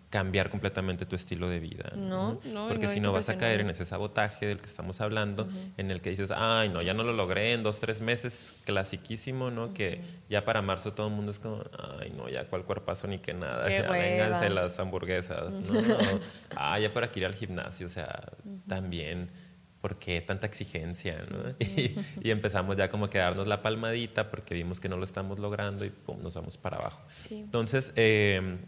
cambiar completamente tu estilo de vida. No, no Porque si no vas a caer en ese sabotaje del que estamos hablando, en el que dices, ay, no, ya no lo logré en dos, tres meses, clasiquísimo, ¿no? Que ya para marzo todo el mundo es como, ay, no, ya cuál cuerpazo ni que nada, ya vénganse las hamburguesas, ¿no? ah, ya para ir al gimnasio, o sea, también ¿por qué tanta exigencia? y, empezamos ya como a quedarnos la palmadita porque vimos que no lo estamos logrando y pum, nos vamos para abajo. Entonces, eh,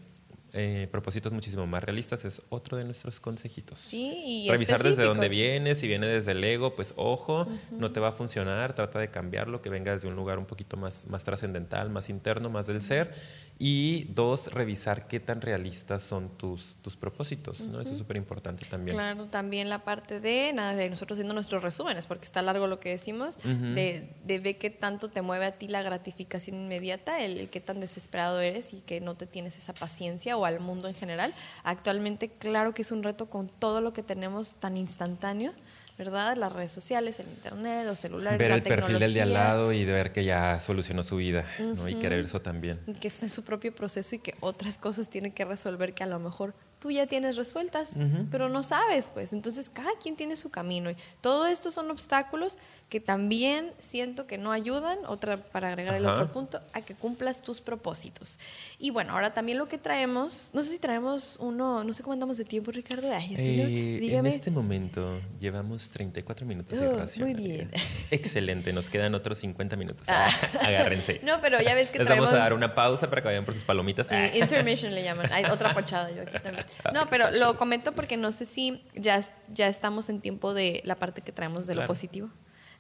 eh, propósitos muchísimo más realistas es otro de nuestros consejitos. Sí, y Revisar desde dónde viene, si viene desde el ego, pues ojo, no te va a funcionar, trata de cambiarlo, que venga desde un lugar un poquito más, más trascendental, más interno, más del ser. Y dos, revisar qué tan realistas son tus, tus propósitos, ¿no? Eso es súper importante también. Claro, también la parte de, nada, de nosotros haciendo nuestros resúmenes, porque está largo lo que decimos, de, de ver qué tanto te mueve a ti la gratificación inmediata, el, el qué tan desesperado eres y que no te tienes esa paciencia o al mundo en general. Actualmente, claro que es un reto con todo lo que tenemos tan instantáneo. ¿Verdad? Las redes sociales, el internet, los celulares. Ver el perfil del de al lado y de ver que ya solucionó su vida, ¿no? Y querer eso también. Que está en su propio proceso y que otras cosas tiene que resolver que a lo mejor tú ya tienes resueltas, pero no sabes, pues. Entonces, cada quien tiene su camino. Y todo esto son obstáculos que también siento que no ayudan, otra para agregar el otro punto, a que cumplas tus propósitos. Y bueno, ahora también lo que traemos, no sé si traemos uno, no sé cómo andamos de tiempo, Ricardo. Eh, en este momento llevamos 34 minutos de grabación. Muy bien. Excelente, nos quedan otros 50 minutos. Ah. Agárrense. No, pero ya ves que Les vamos a dar una pausa para que vayan por sus palomitas. intermission le llaman. Hay otra pochada yo aquí también. No, pero lo comento porque no sé si ya, ya estamos en tiempo de la parte que traemos de lo positivo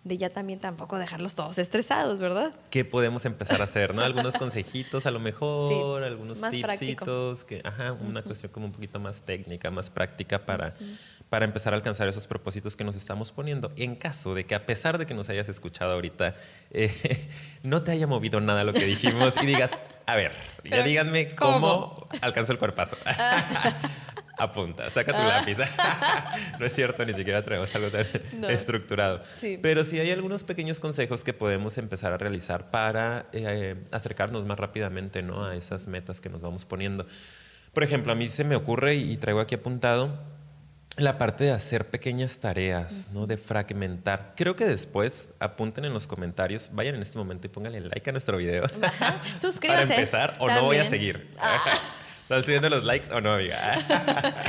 de ya también tampoco dejarlos todos estresados, ¿verdad? ¿Qué podemos empezar a hacer? ¿no? Algunos consejitos a lo mejor, algunos tipsitos, que, ajá, una cuestión como un poquito más técnica, más práctica para, para empezar a alcanzar esos propósitos que nos estamos poniendo. En caso de que a pesar de que nos hayas escuchado ahorita, eh, no te haya movido nada lo que dijimos y digas, a ver, ya díganme cómo, cómo alcanzo el cuerpazo. apunta, saca tu ah. lápiz. no es cierto, ni siquiera traemos algo tan estructurado. Pero sí hay algunos pequeños consejos que podemos empezar a realizar para eh, acercarnos más rápidamente ¿no? a esas metas que nos vamos poniendo. Por ejemplo, a mí se me ocurre y traigo aquí apuntado la parte de hacer pequeñas tareas, ¿no? De fragmentar. Creo que después apunten en los comentarios, vayan en este momento y pónganle like a nuestro video. Suscríbanse. Para empezar, o no voy a seguir. Ah. ¿Están subiendo los likes o no, amiga?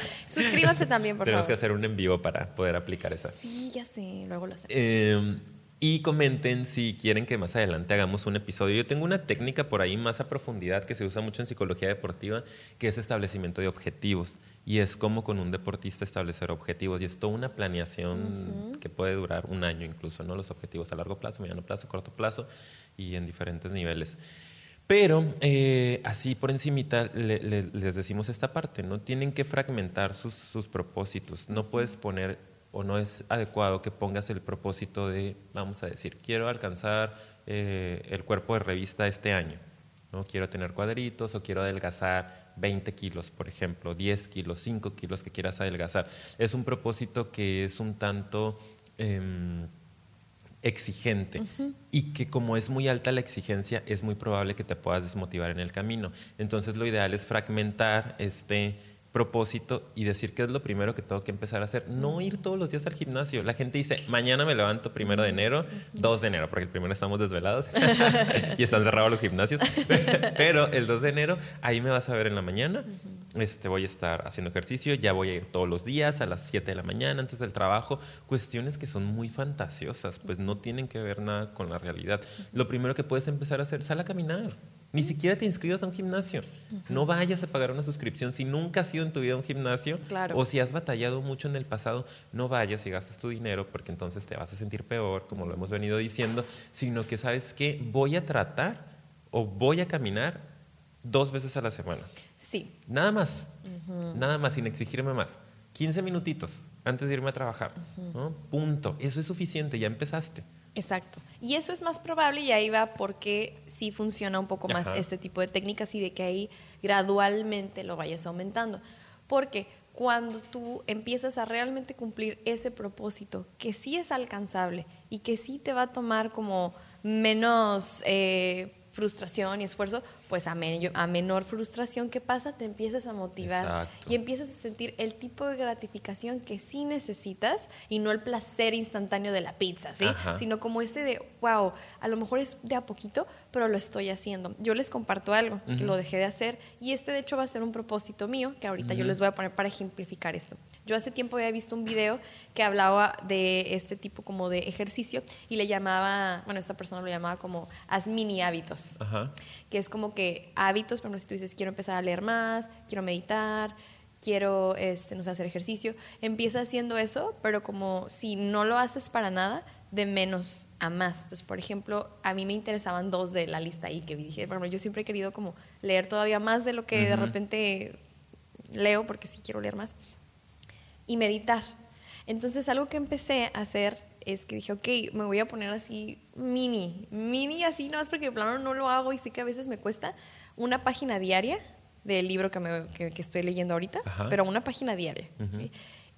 Suscríbanse también, por Tenemos favor. que hacer un en vivo para poder aplicar esa. Sí, ya sé, luego lo hacemos. Eh, y comenten si quieren que más adelante hagamos un episodio. Yo tengo una técnica por ahí más a profundidad que se usa mucho en psicología deportiva, que es establecimiento de objetivos. Y es como con un deportista establecer objetivos. Y es toda una planeación que puede durar un año incluso, ¿no? Los objetivos a largo plazo, mediano plazo, corto plazo y en diferentes niveles. Pero eh, así por encimita les decimos esta parte, ¿no? Tienen que fragmentar sus, propósitos. No puedes poner o no es adecuado que pongas el propósito de, vamos a decir, quiero alcanzar eh, el cuerpo de revista este año. ¿no? Quiero tener cuadritos o quiero adelgazar 20 kilos, por ejemplo, 10 kilos, 5 kilos que quieras adelgazar. Es un propósito que es un tanto... Em, exigente y que como es muy alta la exigencia es muy probable que te puedas desmotivar en el camino. Entonces lo ideal es fragmentar este propósito y decir que es lo primero que tengo que empezar a hacer. No ir todos los días al gimnasio. La gente dice, mañana me levanto primero de enero, 2 de enero, porque el primero estamos desvelados y están cerrados los gimnasios. Pero el 2 de enero, ahí me vas a ver en la mañana. Este, voy a estar haciendo ejercicio, ya voy a ir todos los días a las 7 de la mañana antes del trabajo. Cuestiones que son muy fantasiosas, pues no tienen que ver nada con la realidad. Lo primero que puedes empezar a hacer, sal a caminar. Ni siquiera te inscribas a un gimnasio. No vayas a pagar una suscripción si nunca has ido en tu vida a un gimnasio o si has batallado mucho en el pasado, no vayas y gastes tu dinero porque entonces te vas a sentir peor, como lo hemos venido diciendo, sino que sabes que voy a tratar o voy a caminar dos veces a la semana. Sí. Nada más, nada más, sin exigirme más. 15 minutitos antes de irme a trabajar. Punto. Eso es suficiente, ya empezaste. Exacto. Y eso es más probable y ahí va porque sí funciona un poco más este tipo de técnicas y de que ahí gradualmente lo vayas aumentando. Porque cuando tú empiezas a realmente cumplir ese propósito que sí es alcanzable y que sí te va a tomar como menos... Eh, frustración y esfuerzo, pues a, a menor frustración, ¿qué pasa? Te empiezas a motivar y empiezas a sentir el tipo de gratificación que sí necesitas y no el placer instantáneo de la pizza, ¿sí? Sino como este de, wow, a lo mejor es de a poquito, pero lo estoy haciendo. Yo les comparto algo que lo dejé de hacer y este de hecho va a ser un propósito mío que ahorita yo les voy a poner para ejemplificar esto. Yo hace tiempo había visto un video que hablaba de este tipo como de ejercicio y le llamaba, bueno, esta persona lo llamaba como haz mini hábitos, que es como que hábitos, por ejemplo, si tú dices quiero empezar a leer más, quiero meditar, quiero este, no sé, hacer ejercicio, empieza haciendo eso, pero como si no lo haces para nada, de menos a más. Entonces, por ejemplo, a mí me interesaban dos de la lista ahí que dije, por ejemplo, yo siempre he querido como leer todavía más de lo que de repente leo, porque sí quiero leer más y meditar. Entonces algo que empecé a hacer es que dije, ok, me voy a poner así mini, mini así, no es porque de plano no lo hago y sé que a veces me cuesta una página diaria del libro que, me, que, estoy leyendo ahorita, pero una página diaria.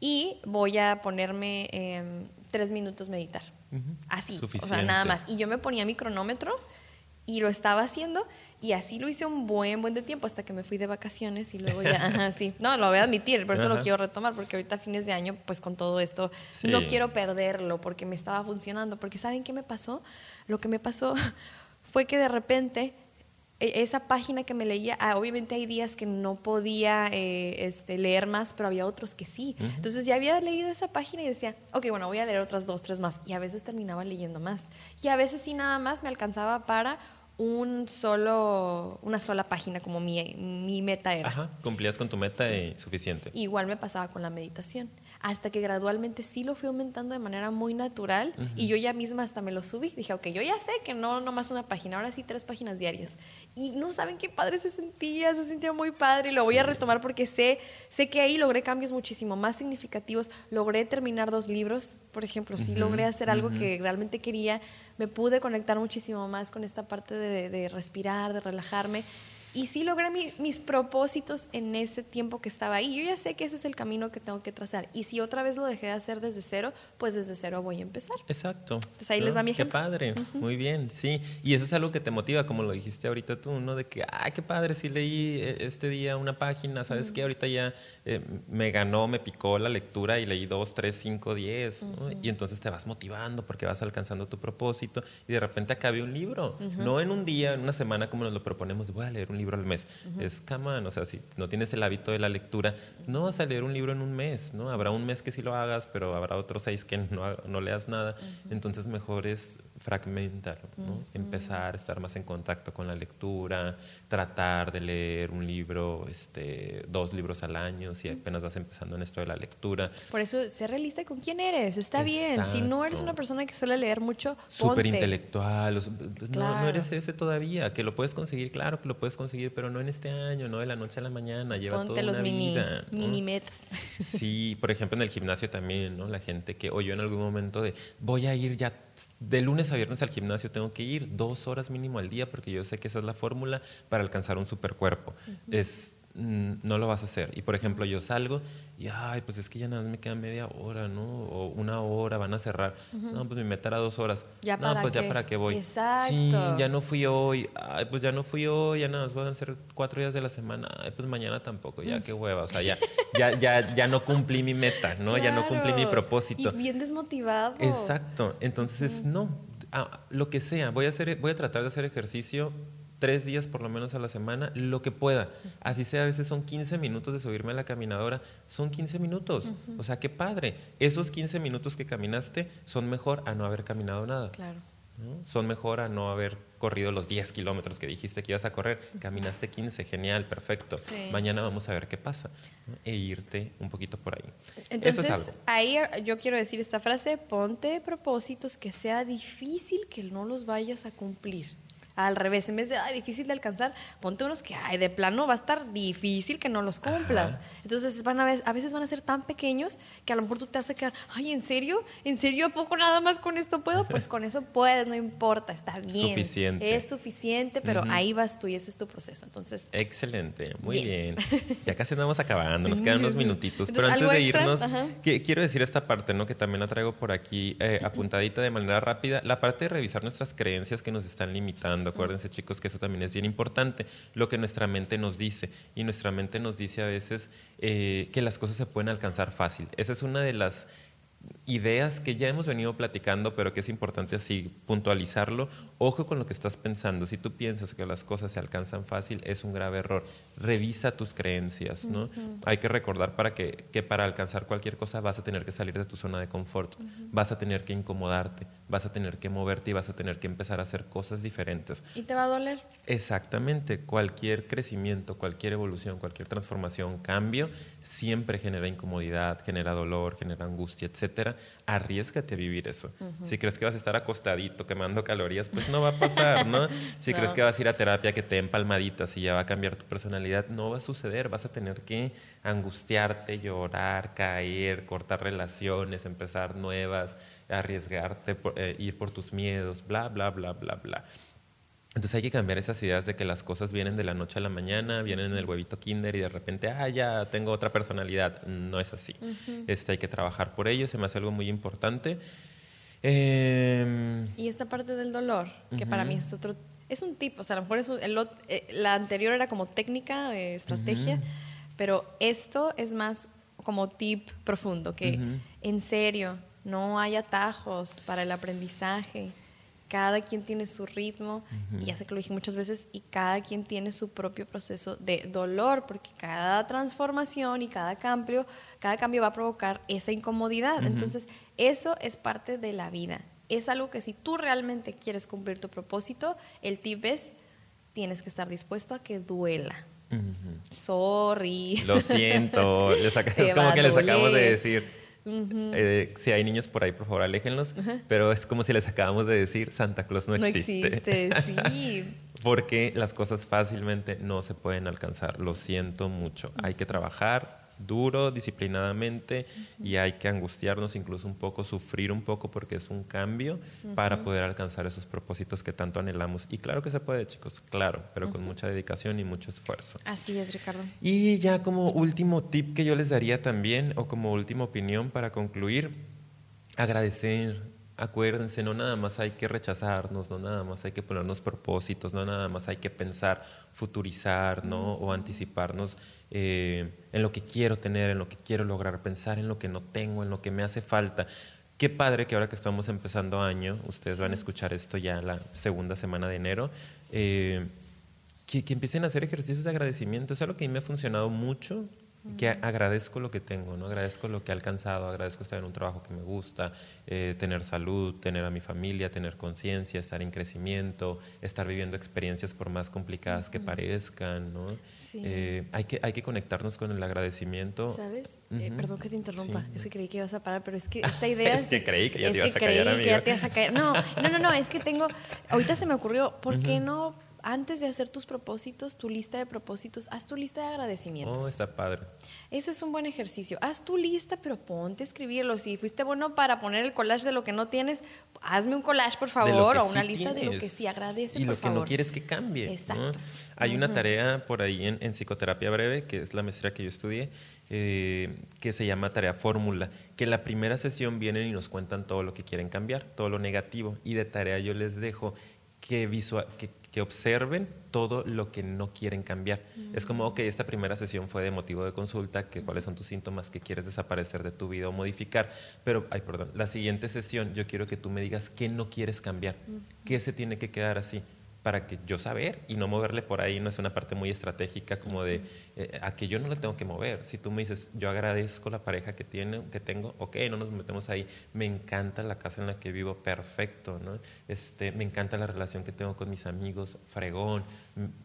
Y voy a ponerme tres minutos meditar. Así, o sea, nada más. Y yo me ponía mi cronómetro Y lo estaba haciendo y así lo hice un buen, buen de tiempo hasta que me fui de vacaciones y luego ya, ajá, sí. No, lo voy a admitir, por eso lo quiero retomar, porque ahorita a fines de año, pues con todo esto, no quiero perderlo porque me estaba funcionando. Porque ¿saben qué me pasó? Lo que me pasó fue que de repente e, esa página que me leía, ah, obviamente hay días que no podía eh, este, leer más, pero había otros que sí. Entonces ya había leído esa página y decía, ok, bueno, voy a leer otras dos, tres más. Y a veces terminaba leyendo más. Y a veces sí nada más me alcanzaba para un solo, una sola página como mi, mi meta era. Ajá, cumplías con tu meta y suficiente. Igual me pasaba con la meditación hasta que gradualmente sí lo fui aumentando de manera muy natural y yo ya misma hasta me lo subí. Dije, ok, yo ya sé que no nomás una página, ahora sí tres páginas diarias. Y no saben qué padre se sentía, se sentía muy padre y lo voy a retomar porque sé, sé que ahí logré cambios muchísimo más significativos. Logré terminar dos libros, por ejemplo, sí logré hacer algo que realmente quería. Me pude conectar muchísimo más con esta parte de, de respirar, de relajarme y sí logré mis propósitos en ese tiempo que estaba ahí. Yo ya sé que ese es el camino que tengo que trazar. Y si otra vez lo dejé de hacer desde cero, pues desde cero voy a empezar. Exacto. Entonces ahí les va mi ejemplo. Qué padre, muy bien, sí. Y eso es algo que te motiva, como lo dijiste ahorita tú, ¿no? De que, ah, qué padre, sí leí eh, este día una página, ¿sabes qué? Ahorita ya eh, me ganó, me picó la lectura y leí dos, tres, cinco, diez. Y entonces te vas motivando porque vas alcanzando tu propósito y de repente acabe un libro. No en un día, en una semana como nos lo proponemos, voy a leer un libro al mes. Es cama, o sea, si no tienes el hábito de la lectura, no vas a leer un libro en un mes, ¿no? Habrá un mes que sí lo hagas, pero habrá otros seis que no, no leas nada. Entonces, mejor es fragmentar, ¿no? Empezar, estar más en contacto con la lectura, tratar de leer un libro, este, dos libros al año, si apenas vas empezando en esto de la lectura. Por eso, sé realista con quién eres, está bien. Si no eres una persona que suele leer mucho, súper intelectual, no, no eres ese todavía, que lo puedes conseguir, claro que lo puedes conseguir, pero no en este año, no de la noche a la mañana, lleva Ponte toda los mini, vida. mini metas. Sí, por ejemplo en el gimnasio también, ¿no? La gente que, o yo en algún momento de, voy a ir ya de lunes a viernes al gimnasio, tengo que ir dos horas mínimo al día porque yo sé que esa es la fórmula para alcanzar un supercuerpo. Es Mm, no lo vas a hacer. Y por ejemplo, yo salgo y, ay, pues es que ya nada más me queda media hora, ¿no? O una hora, van a cerrar. No, pues mi meta era dos horas. ¿Ya no, pues ya para qué voy. Exacto. Sí, ya no fui hoy. Ay, pues ya no fui hoy, ya nada más van a ser cuatro días de la semana. Ay, pues mañana tampoco, ya qué hueva. O sea, ya, ya, ya, ya no cumplí mi meta, ¿no? Ya no cumplí mi propósito. Y bien desmotivado. Exacto. Entonces, no. Ah, lo que sea, voy a, hacer, voy a tratar de hacer ejercicio tres días por lo menos a la semana, lo que pueda. Así sea, a veces son 15 minutos de subirme a la caminadora, son 15 minutos. O sea, qué padre. Esos 15 minutos que caminaste son mejor a no haber caminado nada. Claro. Son mejor a no haber corrido los 10 kilómetros que dijiste que ibas a correr. Caminaste 15, genial, perfecto. Mañana vamos a ver qué pasa. E irte un poquito por ahí. Entonces, ahí yo quiero decir esta frase, ponte propósitos que sea difícil que no los vayas a cumplir al revés, en vez de, ay, difícil de alcanzar, ponte unos que, ay, de plano va a estar difícil que no los cumplas. Entonces, van a, a veces van a ser tan pequeños que a lo mejor tú te a quedar, ay, ¿en serio? ¿En serio a poco nada más con esto puedo? Pues con eso puedes, no importa, está bien. Suficiente. Es suficiente, pero ahí vas tú y ese es tu proceso. Entonces. Excelente, muy bien. Ya casi andamos acabando, nos quedan unos minutitos. pero antes de irnos, quiero decir esta parte, ¿no? Que también la traigo por aquí eh, apuntadita de manera rápida. La parte de revisar nuestras creencias que nos están limitando Acuérdense, chicos, que eso también es bien importante. Lo que nuestra mente nos dice. Y nuestra mente nos dice a veces eh, que las cosas se pueden alcanzar fácil. Esa es una de las ideas que ya hemos venido platicando, pero que es importante así puntualizarlo. Ojo con lo que estás pensando. Si tú piensas que las cosas se alcanzan fácil, es un grave error. Revisa tus creencias, ¿no? Hay que recordar para que, que, para alcanzar cualquier cosa vas a tener que salir de tu zona de confort, vas a tener que incomodarte, vas a tener que moverte y vas a tener que empezar a hacer cosas diferentes. ¿Y te va a doler? Exactamente. Cualquier crecimiento, cualquier evolución, cualquier transformación, cambio, siempre genera incomodidad, genera dolor, genera angustia, etcétera. Arriesgate a vivir eso. Si crees que vas a estar acostadito quemando calorías, pues no va a pasar, ¿no? Si crees que vas a ir a terapia que te den palmaditas y ya va a cambiar tu personalidad, no va a suceder. Vas a tener que angustiarte, llorar, caer, cortar relaciones, empezar nuevas, arriesgarte, eh, ir por tus miedos, bla, bla, bla, bla, bla. Entonces hay que cambiar esas ideas de que las cosas vienen de la noche a la mañana, vienen en el huevito kinder y de repente, ah, ya tengo otra personalidad. No es así. este, hay que trabajar por ello, se me hace algo muy importante. Em, y esta parte del dolor, que para mí es otro es un tip, o sea, a lo mejor es eh, la anterior era como técnica, eh, estrategia, pero esto es más como tip profundo, que en serio, no hay atajos para el aprendizaje. Cada quien tiene su ritmo, y ya sé que lo dije muchas veces, y cada quien tiene su propio proceso de dolor, porque cada transformación y cada cambio, cada cambio va a provocar esa incomodidad. Entonces, eso es parte de la vida. Es algo que si tú realmente quieres cumplir tu propósito, el tip es, tienes que estar dispuesto a que duela. Sorry. Lo siento. es como que les acabamos de decir eh, si hay niños por ahí, por favor, aléjenlos. Pero es como si les acabamos de decir, Santa Claus no, existe. sí. Porque las cosas fácilmente no se pueden alcanzar. Lo siento mucho. Hay que trabajar, duro, disciplinadamente, y hay que angustiarnos, incluso un poco, sufrir un poco porque es un cambio para poder alcanzar esos propósitos que tanto anhelamos. Y claro que se puede, chicos, claro, pero con mucha dedicación y mucho esfuerzo. Así es, Ricardo. Y ya como último tip que yo les daría también, o como última opinión para concluir, agradecer acuérdense, no nada más hay que rechazarnos, no nada más hay que ponernos propósitos, no nada más hay que pensar, futurizar, ¿no? O anticiparnos eh, en lo que quiero tener, en lo que quiero lograr, pensar en lo que no tengo, en lo que me hace falta. Qué padre que ahora que estamos empezando año, ustedes van a escuchar esto ya la segunda semana de enero, eh, que, que, empiecen a hacer ejercicios de agradecimiento. Es algo que a mí me ha funcionado mucho que agradezco lo que tengo, ¿no? agradezco lo que he alcanzado, agradezco estar en un trabajo que me gusta, eh, tener salud, tener a mi familia, tener conciencia, estar en crecimiento, estar viviendo experiencias por más complicadas que parezcan. ¿no? Eh, hay, que, hay que conectarnos con el agradecimiento. ¿Sabes? Eh, perdón que te interrumpa, es que creí que ibas a parar, pero es que esta idea... es, que creí que ya te ibas a callar, que ya te ibas a caer. No, no, no, no, es que tengo... Ahorita se me ocurrió, ¿por qué no antes de hacer tus propósitos, tu lista de propósitos, haz tu lista de agradecimientos. Oh, está padre. Ese es un buen ejercicio. Haz tu lista, pero ponte a escribirlo. Si fuiste bueno para poner el collage de lo que no tienes, hazme un collage, por favor, o una lista de lo que sí agradece, y lo que no quieres que cambie. Exacto. Hay una tarea por ahí en, psicoterapia breve, que es la maestría que yo estudié, eh, que se llama tarea fórmula, que la primera sesión vienen y nos cuentan todo lo que quieren cambiar, todo lo negativo, y de tarea yo les dejo que, visual, que, que observen todo lo que no quieren cambiar. Es como, que esta primera sesión fue de motivo de consulta, que cuáles son tus síntomas que quieres desaparecer de tu vida o modificar. Pero, ay, perdón, la siguiente sesión yo quiero que tú me digas qué no quieres cambiar, qué se tiene que quedar así para que yo saber y no moverle por ahí no es una parte muy estratégica como de eh, a que yo no le tengo que mover. Si tú me dices, yo agradezco la pareja que, tiene, que tengo, ok, no nos metemos ahí. Me encanta la casa en la que vivo, perfecto, ¿no? Este, me encanta la relación que tengo con mis amigos, fregón,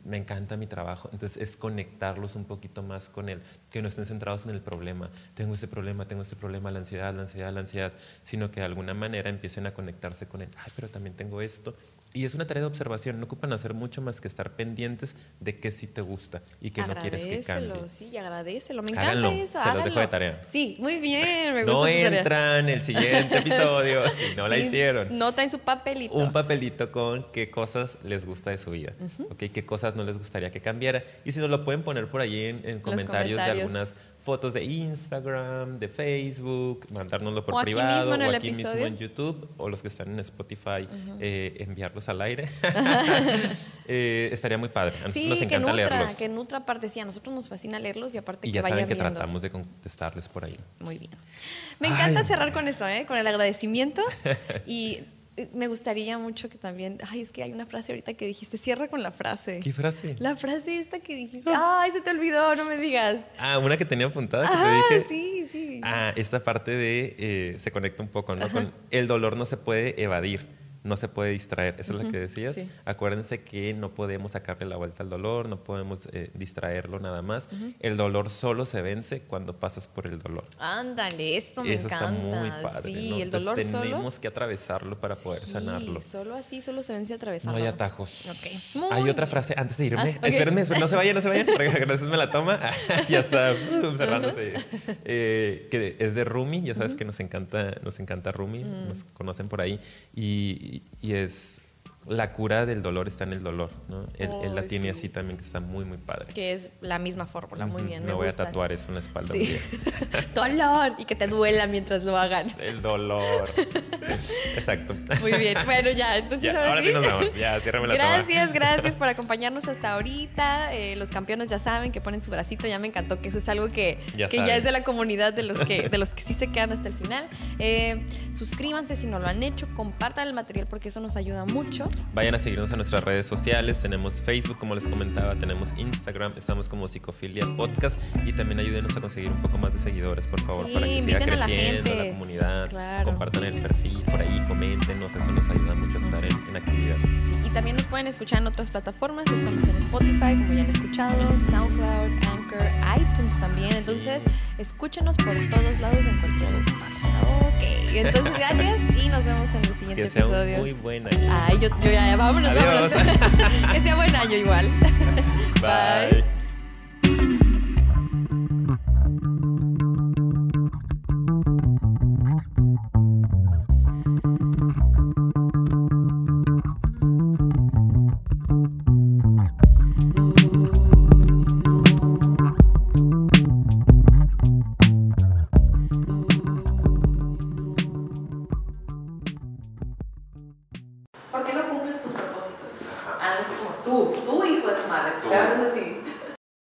me encanta mi trabajo. Entonces es conectarlos un poquito más con él, que no estén centrados en el problema. Tengo este problema, tengo este problema, la ansiedad, la ansiedad, la ansiedad, sino que de alguna manera empiecen a conectarse con él. Ay, pero también tengo esto y es una tarea de observación, no ocupan hacer mucho más que estar pendientes de qué sí te gusta y que no quieres que cambie. sí, agradecelo. Me encanta eso. Se los dejo de tarea. Sí, muy bien, me gusta No entran el siguiente episodio si no la hicieron. No traen su papelito. Un papelito con qué cosas les gusta de su vida, qué cosas no les gustaría que cambiara. Y si nos lo pueden poner por ahí en, comentarios, de algunas fotos de Instagram, de Facebook, mandárnoslo por privado, o aquí mismo en YouTube, o los que están en Spotify, eh, enviarlos al aire. Eh, estaría muy padre. A nosotros nos encanta que nutra, leerlos. Que nutra, aparte, sí, a nosotros nos fascina leerlos y aparte y que ya saben que tratamos de contestarles por ahí. muy bien. Me encanta cerrar con eso, ¿eh? con el agradecimiento y eh, me gustaría mucho que también, ay, es que hay una frase ahorita que dijiste, cierra con la frase. ¿Qué frase? La frase esta que dijiste, ay, se te olvidó, no me digas. Ah, una que tenía apuntada que ah, te dije. sí, sí. Ah, esta parte de, eh, se conecta un poco, ¿no? Con el dolor no se puede evadir no se puede distraer. Eso es lo que decías. Acuérdense que no podemos sacarle la vuelta al dolor, no podemos eh, distraerlo nada más. El dolor solo se vence cuando pasas por el dolor. Ándale, eso me eso encanta. está muy padre. Sí, el dolor tenemos que atravesarlo para poder sanarlo. Solo así, solo se vence atravesando. No hay atajos. Hay otra frase antes de irme. Ah, Espérenme, no se vayan, no se vayan, porque me la toma. ya está cerrándose. Eh, que es de Rumi, ya sabes que nos encanta, nos encanta Rumi, nos conocen por ahí. Y, y, es la cura del dolor está en el dolor, ¿no? Él, la tiene así también, que está muy, muy padre. Que es la misma fórmula, muy bien. Me, voy a tatuar eso en la espalda. dolor y que te duela mientras lo hagan. El dolor. Exacto. Muy bien. Bueno, ya, entonces ahora, sí. nos vamos. Ya, ciérrame la Gracias, gracias por acompañarnos hasta ahorita. Eh, los campeones ya saben que ponen su bracito, ya me encantó que eso es algo que ya, que ya es de la comunidad de los que, de los que sí se quedan hasta el final. Eh, suscríbanse si no lo han hecho, compartan el material porque eso nos ayuda mucho. Vayan a seguirnos en nuestras redes sociales. Tenemos Facebook, como les comentaba, tenemos Instagram, estamos como Psicofilia Podcast y también ayúdenos a conseguir un poco más de seguidores, por favor, para que siga creciendo la, comunidad. Compartan el perfil por ahí, coméntenos, eso nos ayuda mucho a estar en, actividad. Sí, y también nos pueden escuchar en otras plataformas. Estamos en Spotify, como ya han escuchado, SoundCloud, Anchor, iTunes también. Entonces, escúchenos por todos lados en cualquier Ok, entonces gracias y nos vemos en el siguiente que sea episodio. muy buena. Ay, yo, yo ya, vámonos, vámonos. que sea buen año igual. Bye.